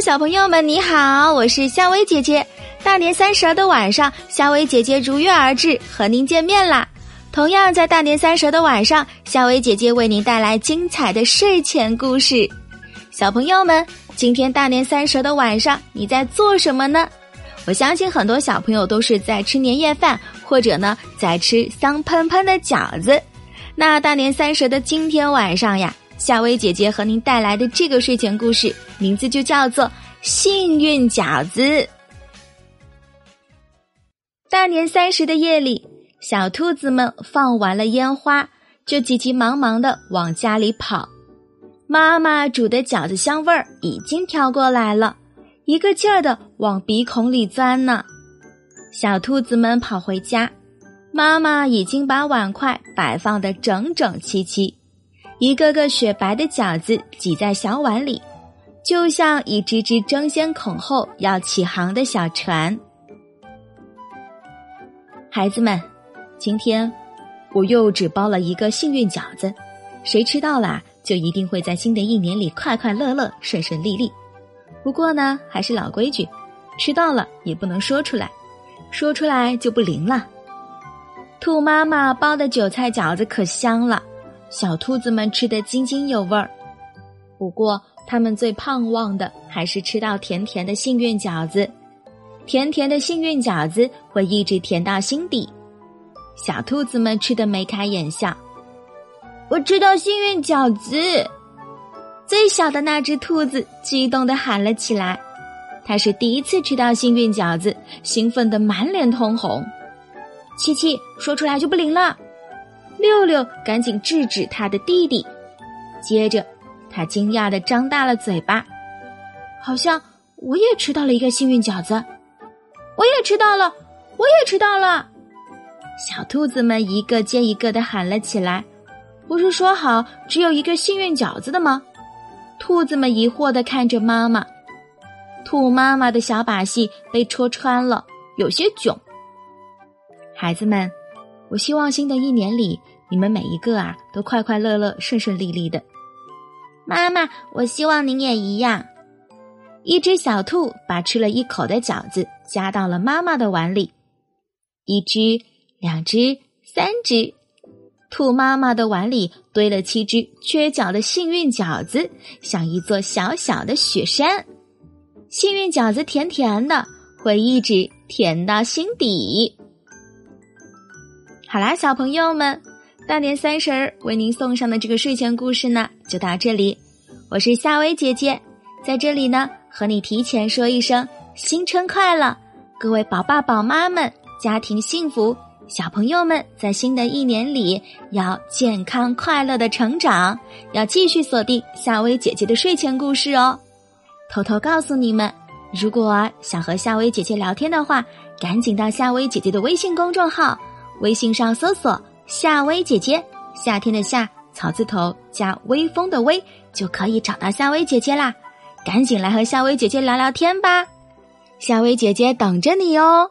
小朋友们，你好，我是夏薇姐姐。大年三十的晚上，夏薇姐姐如约而至，和您见面啦。同样在大年三十的晚上，夏薇姐姐为您带来精彩的睡前故事。小朋友们，今天大年三十的晚上，你在做什么呢？我相信很多小朋友都是在吃年夜饭，或者呢，在吃香喷喷的饺子。那大年三十的今天晚上呀。夏薇姐姐和您带来的这个睡前故事，名字就叫做《幸运饺子》。大年三十的夜里，小兔子们放完了烟花，就急急忙忙的往家里跑。妈妈煮的饺子香味儿已经飘过来了，一个劲儿的往鼻孔里钻呢。小兔子们跑回家，妈妈已经把碗筷摆放的整整齐齐。一个个雪白的饺子挤在小碗里，就像一只只争先恐后要起航的小船。孩子们，今天我又只包了一个幸运饺子，谁吃到了就一定会在新的一年里快快乐乐、顺顺利利。不过呢，还是老规矩，吃到了也不能说出来，说出来就不灵了。兔妈妈包的韭菜饺子可香了。小兔子们吃得津津有味儿，不过它们最盼望的还是吃到甜甜的幸运饺子。甜甜的幸运饺子会一直甜到心底。小兔子们吃得眉开眼笑。我吃到幸运饺子！最小的那只兔子激动地喊了起来。它是第一次吃到幸运饺子，兴奋得满脸通红。七七说出来就不灵了。六六赶紧制止他的弟弟，接着他惊讶的张大了嘴巴，好像我也吃到了一个幸运饺子，我也吃到了，我也吃到了。小兔子们一个接一个的喊了起来：“不是说好只有一个幸运饺子的吗？”兔子们疑惑的看着妈妈，兔妈妈的小把戏被戳穿了，有些囧。孩子们。我希望新的一年里，你们每一个啊都快快乐乐、顺顺利利的。妈妈，我希望您也一样。一只小兔把吃了一口的饺子夹到了妈妈的碗里，一只、两只、三只，兔妈妈的碗里堆了七只缺角的幸运饺子，像一座小小的雪山。幸运饺子甜甜的，会一直甜到心底。好啦，小朋友们，大年三十儿为您送上的这个睡前故事呢，就到这里。我是夏薇姐姐，在这里呢，和你提前说一声新春快乐！各位宝爸宝妈们，家庭幸福，小朋友们在新的一年里要健康快乐的成长，要继续锁定夏薇姐姐的睡前故事哦。偷偷告诉你们，如果想和夏薇姐姐聊天的话，赶紧到夏薇姐姐的微信公众号。微信上搜索“夏薇姐姐”，夏天的夏，草字头加微风的微，就可以找到夏薇姐姐啦。赶紧来和夏薇姐姐聊聊天吧，夏薇姐姐等着你哦。